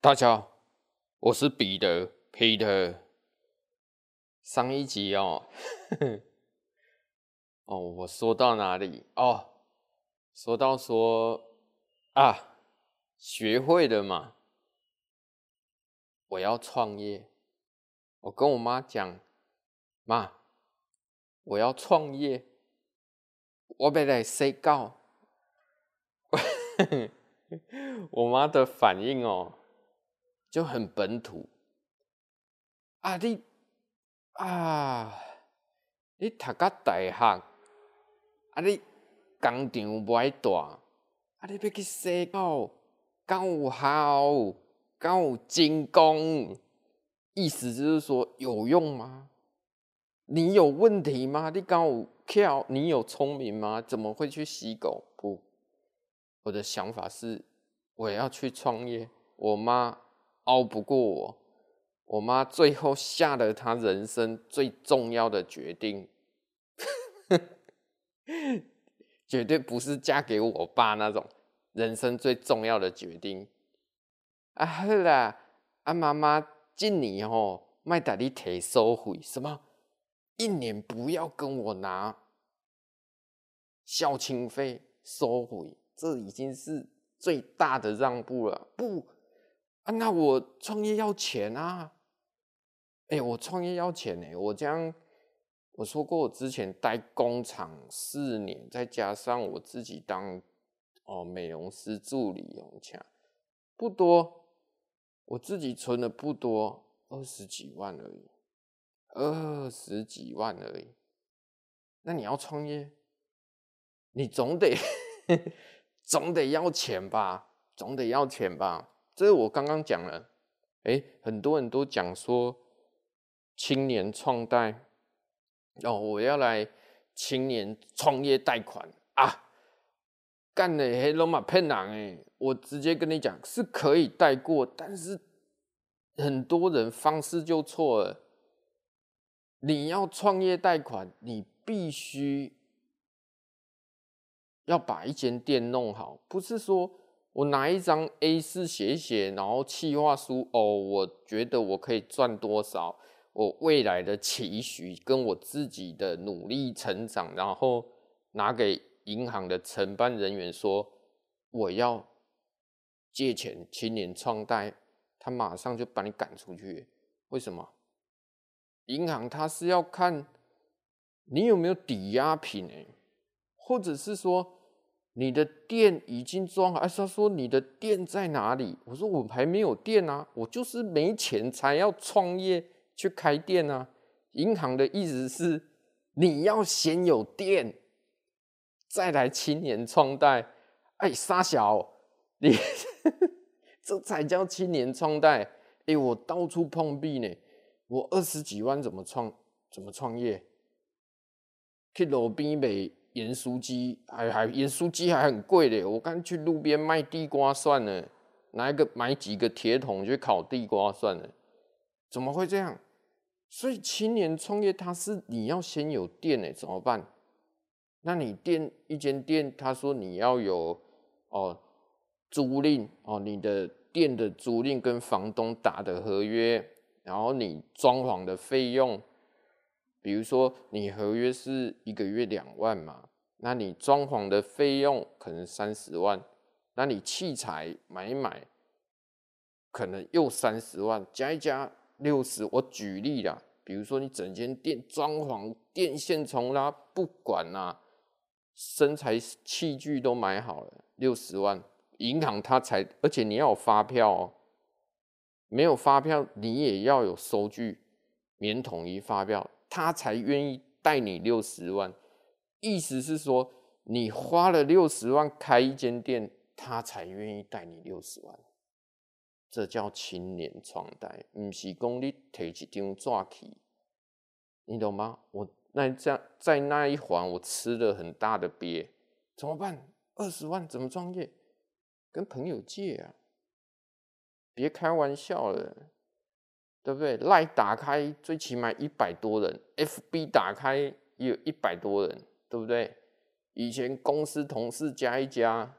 大家好，我是彼得 Peter。上一集哦，哦，我说到哪里？哦，说到说啊，学会了嘛，我要创业。我跟我妈讲，妈，我要创业，我要来睡觉。我妈的反应哦。就很本土啊！你啊，你读个大学啊，你工厂不爱大啊，你要去洗澡，敢有效，敢有精工？意思就是说有用吗？你有问题吗？你敢有巧？你有聪明吗？怎么会去洗狗？不，我的想法是我要去创业。我妈。熬不过我，我妈最后下了她人生最重要的决定，绝对不是嫁给我爸那种人生最重要的决定。啊，好啦，啊妈妈，今年吼，麦带你提收回什么？一年不要跟我拿孝亲费收回，这已经是最大的让步了。不。啊，那我创业要钱啊！哎、我创业要钱呢、我这样我说过，我之前待工厂四年，再加上我自己当哦美容师助理，用钱不多，我自己存的不多，二十几万而已，二十几万而已。那你要创业，你总得 总得要钱吧？总得要钱吧？这是我刚刚讲了，哎，很多人都讲说青年创贷，哦，我要来青年创业贷款啊，干的黑龙马骗人哎，我直接跟你讲是可以贷过，但是很多人方式就错了。你要创业贷款，你必须要把一间店弄好，不是说。我拿一张 A4 写一写，然后企划书哦，我觉得我可以赚多少，我未来的期许跟我自己的努力成长，然后拿给银行的承办人员说我要借钱，青年创贷，他马上就把你赶出去。为什么？银行他是要看你有没有抵押品诶，或者是说。你的店已经装好，哎，他说你的店在哪里？我说我还没有店啊，我就是没钱才要创业去开店啊。银行的意思是你要先有店，再来青年创贷。哎，傻小，你 这才叫青年创贷。哎，我到处碰壁呢，我二十几万怎么创？怎么创业？去路边卖。盐酥鸡还还盐酥鸡还很贵嘞，我刚去路边卖地瓜算了，拿一个买几个铁桶去烤地瓜算了，怎么会这样？所以青年创业，他是你要先有店哎，怎么办？那你店一间店，他说你要有哦租赁哦，你的店的租赁跟房东打的合约，然后你装潢的费用。比如说，你合约是一个月两万嘛，那你装潢的费用可能三十万，那你器材买一买，可能又三十万，加一加六十。我举例啦，比如说你整间店装潢、电线从啦，不管啦，生财器具都买好了，六十万，银行它才，而且你要有发票哦，没有发票你也要有收据，免统一发票。他才愿意贷你六十万，意思是说你花了六十万开一间店，他才愿意贷你六十万，这叫青年创贷，不是讲你提一张纸去，你懂吗？我那在在那一环我吃了很大的鳖，怎么办？二十万怎么创业？跟朋友借啊，别开玩笑了。对不对赖打开最起码一百多人，FB 打开也有一百多人，对不对？以前公司同事加一加，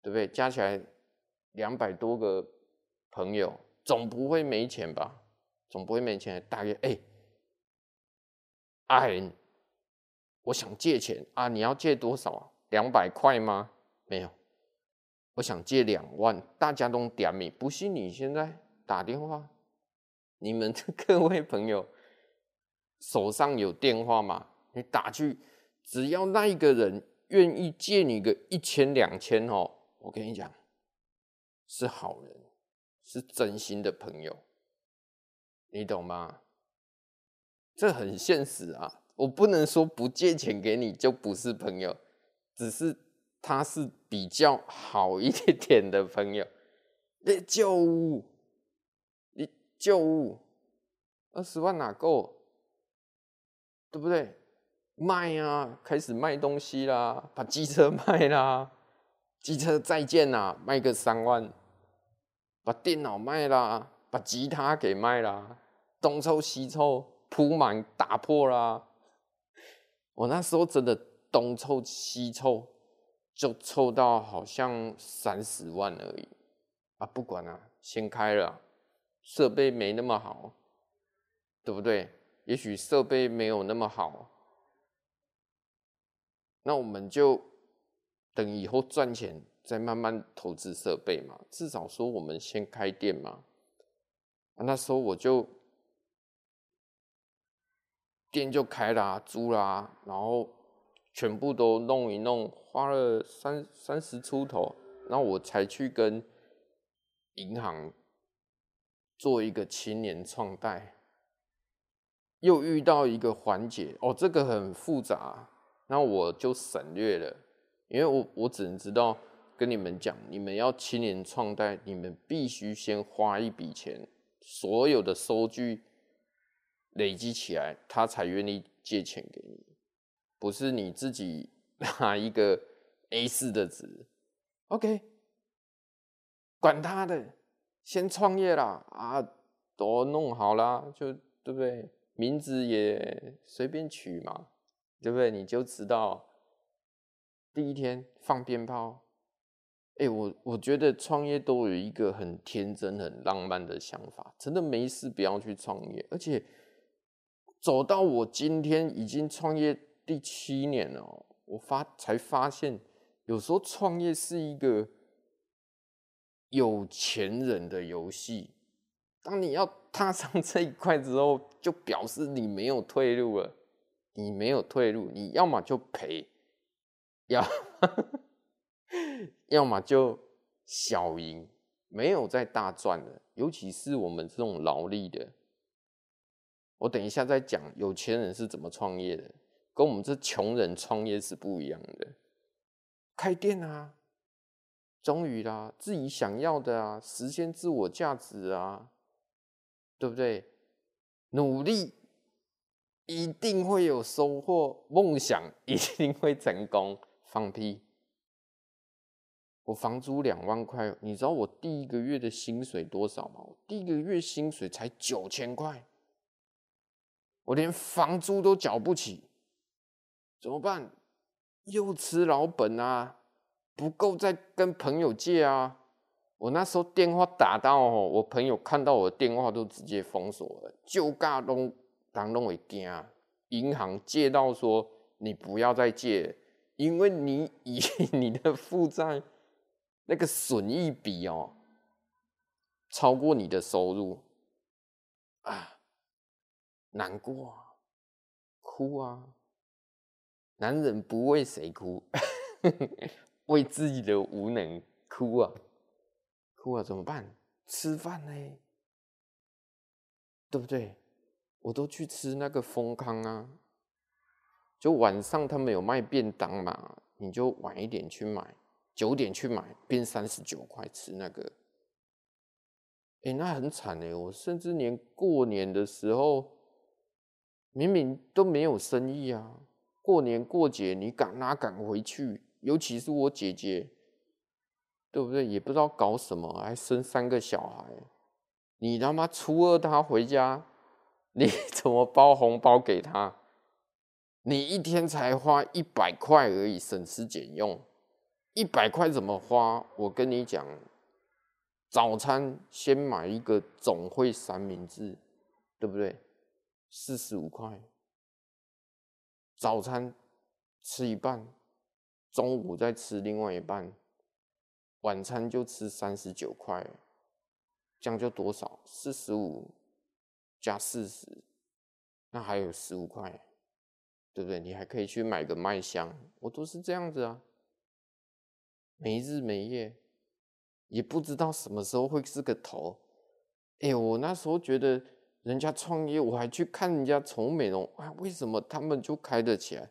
对不对？加起来两百多个朋友总不会没钱吧？总不会没钱。大约哎，哎，我想借钱啊，你要借多少啊？两百块吗？没有，我想借两万。大家都点名，不信你现在打电话，你们的 各位朋友手上有电话吗？你打去，只要那一个人愿意借你个一千两千哦，我跟你讲，是好人，是真心的朋友，你懂吗？这很现实啊，我不能说不借钱给你就不是朋友，只是他是比较好一点的朋友。你救旧物二十万哪够？对不对？卖啊，开始卖东西啦，把机车 卖啦，机车再见啦，卖个三万，把电脑卖啦，把吉他给卖啦，东凑西凑铺满打破啦，我那时候真的东凑西凑，就凑到好像三十万而已啊，不管了，先开了，设备没那么好，对不对？也许设备没有那么好。那我们就等以后赚钱再慢慢投资设备嘛，至少说我们先开店嘛。那时候我就店就开啦，租啦，然后全部都弄一弄，花了三三十出头，然后我才去跟银行做一个青年创贷，又遇到一个环节哦，这个很复杂。那我就省略了，因为我我只能知道跟你们讲，你们要青年创贷，你们必须先花一笔钱，所有的收据累积起来，他才愿意借钱给你，不是你自己拿一个 A4 的纸，OK，管他的，先创业啦，啊，都弄好啦，就对不对？名字也随便取嘛。对不对？你就知道第一天放鞭炮，哎，我我觉得创业都有一个很天真、很浪漫的想法，真的没事不要去创业。而且走到我今天已经创业第七年了，我发才发现，有时候创业是一个有钱人的游戏。当你要踏上这一块之后，就表示你没有退路了。你没有退路，你要么就赔，要 要么就小赢，没有再大赚了。尤其是我们这种劳力的，我等一下再讲有钱人是怎么创业的，跟我们这穷人创业是不一样的。开店啊，终于啦，自己想要的啊，实现自我价值啊，对不对？努力。一定会有收获，梦想一定会成功。放屁！我房租两万块，你知道我第一个月的薪水多少吗？我第一个月薪水才九千块，我连房租都缴不起，怎么办？又吃老本啊，不够再跟朋友借啊。我那时候电话打到，我朋友看到我的电话都直接封锁了，就尬东。当中会惊，银行借到说你不要再借，因为你以 你的负债那个损益比哦超过你的收入啊，难过啊，哭啊，男人不为谁哭，为自己的无能哭啊，哭啊，怎么办？吃饭呢？对不对？我都去吃那个丰康啊，就晚上他们有卖便当嘛，你就晚一点去买，九点去买，变三十九块吃那个。哎、那很惨哎，我甚至连过年的时候，明明都没有生意啊，过年过节你赶哪赶回去？尤其是我姐姐，对不对？也不知道搞什么，还生三个小孩，你他妈初二他回家。你 怎么包红包给他？你一天才花一百块而已，省吃俭用，一百块怎么花？我跟你讲，早餐先买一个总汇三明治，对不对？四十五块。早餐吃一半，中午再吃另外一半，晚餐就吃三十九块，这样就多少？四十五加四十，那还有十五块，对不对？你还可以去买个麦香，我都是这样子啊，没日没夜。也不知道什么时候会是个头，哎、欸，我那时候觉得人家创业，我还去看人家宠物美容啊，为什么他们就开得起来，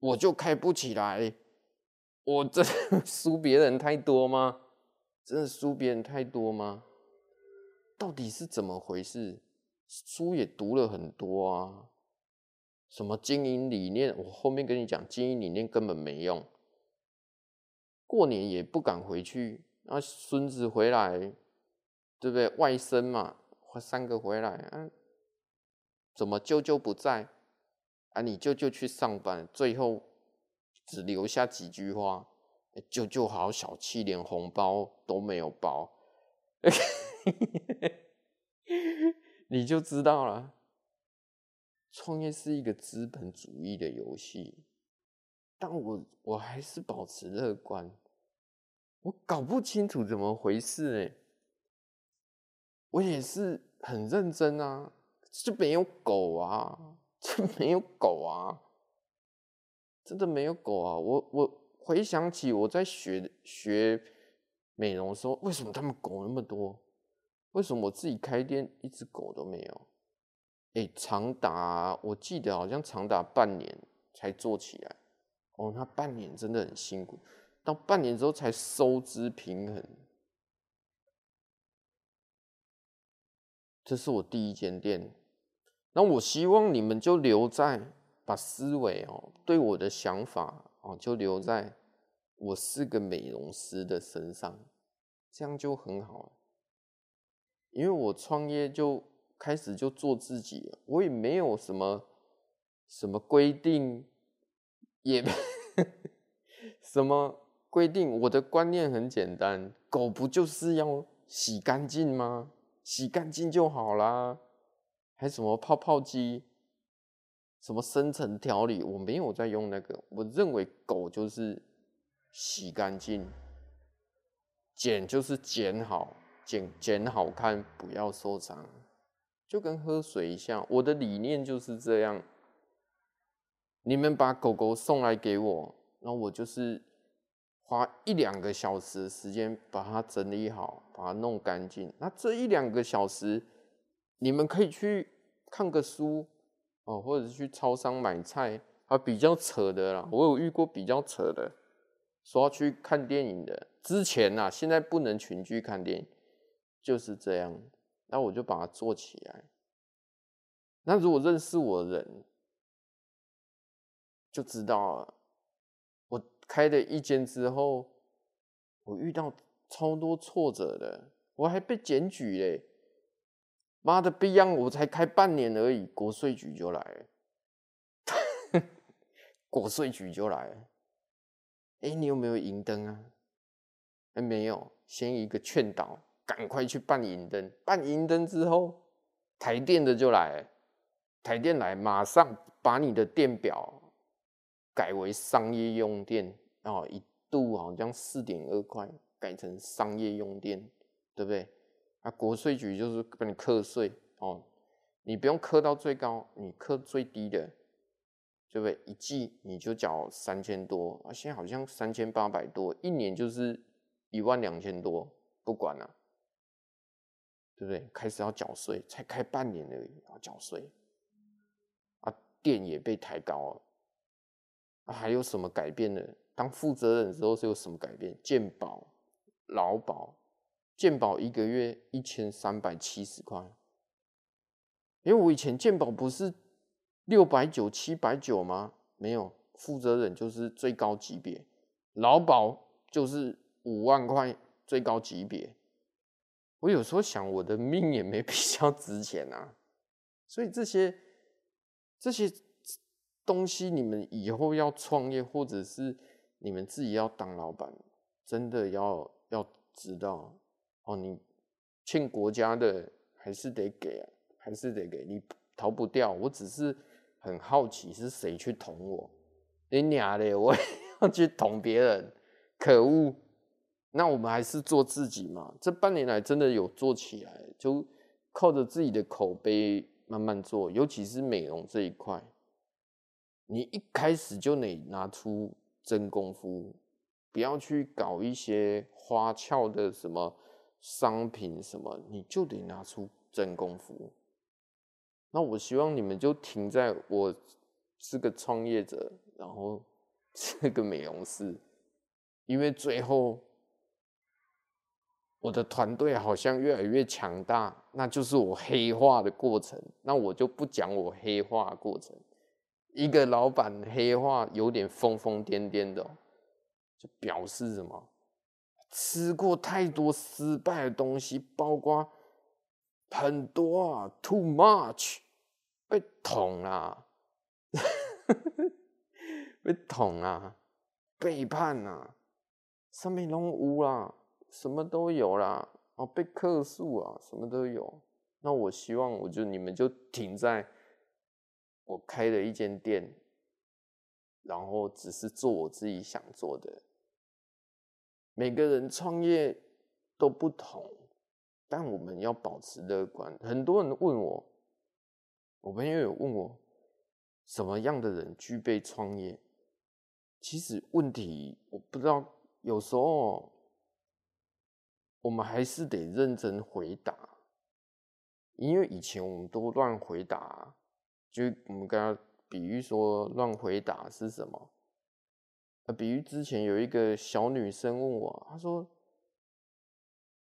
我就开不起来？我真 输别人太多吗？真的输别人太多吗？到底是怎么回事？书也读了很多啊，什么经营理念，我后面跟你讲，经营理念根本没用，过年也不敢回去。那孙子回来，对不对？外甥嘛，三个回来啊，怎么舅舅不在？啊，你舅舅去上班，最后只留下几句话：舅舅好小气，连红包都没有包。你就知道了，创业是一个资本主义的游戏，但我我还是保持乐观。我搞不清楚怎么回事哎，我也是很认真啊，就没有狗啊，就没有狗啊，真的没有狗啊！我我回想起我在学学美容的时候，为什么他们狗那么多？为什么我自己开店一只狗都没有？哎，长达我记得好像长达半年才做起来，哦，那半年真的很辛苦。到半年之后才收支平衡，这是我第一间店。那我希望你们就留在把思维哦，对我的想法哦，就留在我是个美容师的身上，这样就很好。因为我创业就开始就做自己，我也没有什么什么规定，也 什么。规定我的观念很简单，狗不就是要洗干净吗？洗干净就好啦。还什么泡泡机，什么深层调理，我没有在用那个。我认为狗就是洗干净，剪就是剪好，剪剪好看，不要受伤，就跟喝水一样。我的理念就是这样。你们把狗狗送来给我，那我就是。花一两个小时时间把它整理好，把它弄干净。那这一两个小时，你们可以去看个书哦，或者是去超商买菜。啊，比较扯的啦，我有遇过比较扯的，说要去看电影的。之前呐，现在不能群聚看电影，就是这样。那我就把它做起来。那如果认识我的人，就知道了。我开了一间之后，我遇到超多挫折的，我还被检举嘞！妈的逼样，我才开半年而已，国税局就来了，国税局就来了。哎、你有没有银灯啊？哎、欸，没有，先一个劝导，赶快去办银灯。办银灯之后，台电的就来了，台电来马上把你的电表改为商业用电。哦，一度好像四点二块，改成商业用电，对不对？啊，国税局就是帮你课税哦，你不用课到最高，你课最低的，对不对？一季你就缴三千多，啊，现在好像三千八百多，一年就是一万两千多，不管了，对不对？开始要缴税，才开半年而已，要缴税，啊，电也被抬高了，啊，还有什么改变呢？当负责人之后是有什么改变？健保、劳保，健保一个月一千三百七十块。因为我以前健保不是六百九、七百九吗？没有，负责人就是最高级别，劳保就是五万块最高级别。我有时候想，我的命也没 比较值钱啊。所以这些这些东西，你们以后要创业或者是。你们自己要当老板，真的要要知道，哦，你欠国家的还是得给啊，还是得给，你逃不掉。我只是很好奇是谁去捅我，你娘的，我 要去捅别人，可恶！那我们还是做自己嘛。这半年来真的有做起来，就靠着自己的口碑慢慢做，尤其是美容这一块，你一开始就得拿出真功夫。不要去搞一些花俏的什么商品什么，你就得拿出真功夫。那我希望你们就停在我是个创业者，然后 是个美容师，因为最后我的团队好像越来越强大，那就是我黑化的过程。那我就不讲我黑化过程，一个老板黑化有点疯疯癫癫的。就表示什么？吃过太多失败的东西，包括很多啊，too much，被捅啊，被捅啊，背叛啊，上面拢有啦，什么都有啦，哦，被克诉啊，什么都有。那我希望，我就你们就停在我开了一间店，然后只是做我自己想做的。每个人创业都不同，但我们要保持乐观。很多人问我，我朋友有问我，什么样的人具备创业？其实问题我不知道，有时候我们还是得认真回答，因为以前我们都乱回答，就我们刚刚比喻说乱回答是什么？呃，比如之前有一个小女生问我，她说：“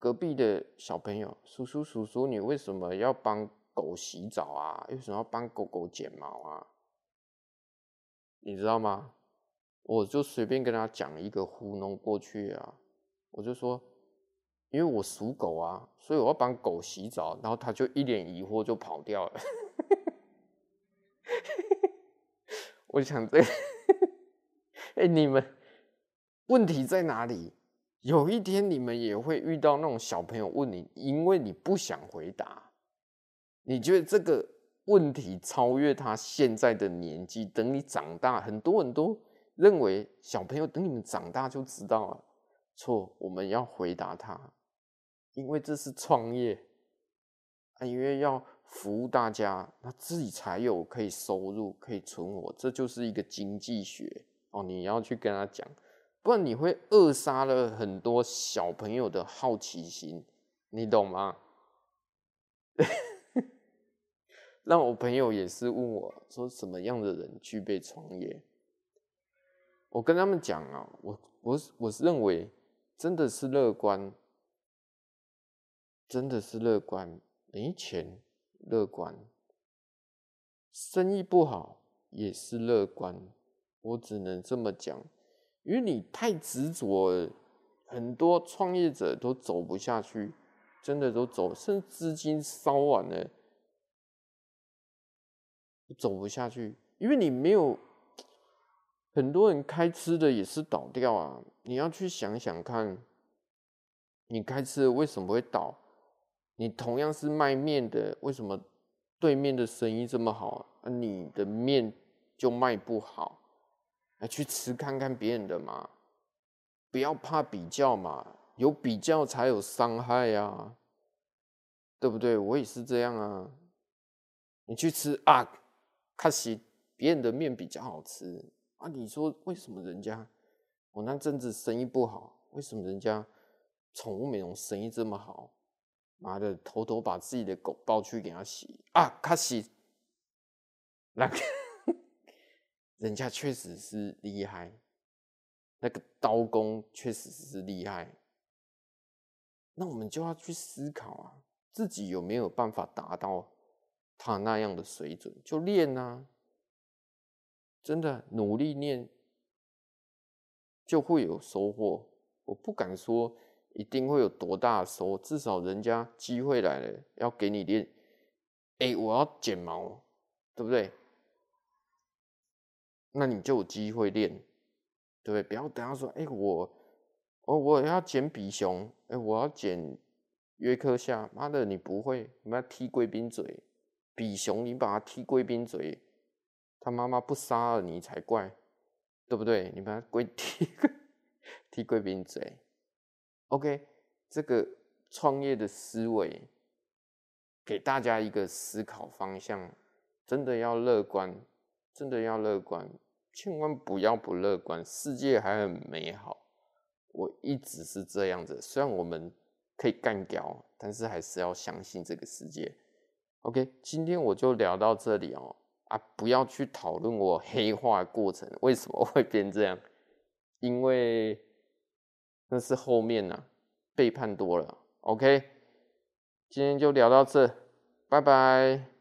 隔壁的小朋友，叔叔叔叔，你为什么要帮狗洗澡啊？为什么要帮狗狗剪毛啊？你知道吗？”我就随便跟她讲一个糊弄过去啊，我就说：“因为我属狗啊，所以我要帮狗洗澡。”然后她就一脸疑惑就跑掉了。我想这。哎、你们问题在哪里？有一天你们也会遇到那种小朋友问你，因为你不想回答，你觉得这个问题超越他现在的年纪，等你长大，很多人都认为小朋友等你们长大就知道了。错，我们要回答他，因为这是创业啊，因为要服务大家，那自己才有可以收入，可以存活，这就是一个经济学。哦，你要去跟他讲，不然你会扼杀了很多小朋友的好奇心，你懂吗？让我朋友也是问我说，什么样的人具备创业？我跟他们讲啊，我我我认为真的是乐观，真的是乐观，没钱乐观，生意不好也是乐观。我只能这么讲，因为你太执着，很多创业者都走不下去，真的都走，甚至资金烧完了，走不下去。因为你没有，很多人开吃的也是倒掉啊。你要去想想看，你开吃的为什么会倒？你同样是卖面的，为什么对面的生意这么好，啊，你的面就卖不好？来去吃看看别人的嘛，不要怕比较嘛，有比较才有伤害呀，对不对？我也是这样啊。你去吃啊，可惜别人的面比较好吃啊。你说为什么人家我那阵子生意不好？为什么人家宠物美容生意这么好？妈的，偷偷把自己的狗抱去给他洗啊，卡西那个。人家确实是厉害，那个刀工确实是厉害。那我们就要去思考啊，自己有没有办法达到他那样的水准？就练啊，真的努力练，就会有收获。我不敢说一定会有多大的收获，至少人家机会来了，要给你练。哎，我要剪毛，对不对？那你就有机会练，对不对？不要等他说，哎、我，我我要剪比熊，哎、我要剪约克夏，妈的，你不会，你把他踢贵宾嘴。比熊，你把他踢贵宾嘴，他妈妈不杀了你才怪，对不对？你把他跪 踢踢贵宾嘴。OK，这个创业的思维，给大家一个思考方向，真的要乐观，真的要乐观，千万不要不乐观，世界还很美好。我一直是这样子，虽然我们可以干掉，但是还是要相信这个世界。OK，今天我就聊到这里哦。啊，不要去讨论我黑化过程为什么会变这样，因为那是后面呢、啊、背叛多了。OK，今天就聊到这，拜拜。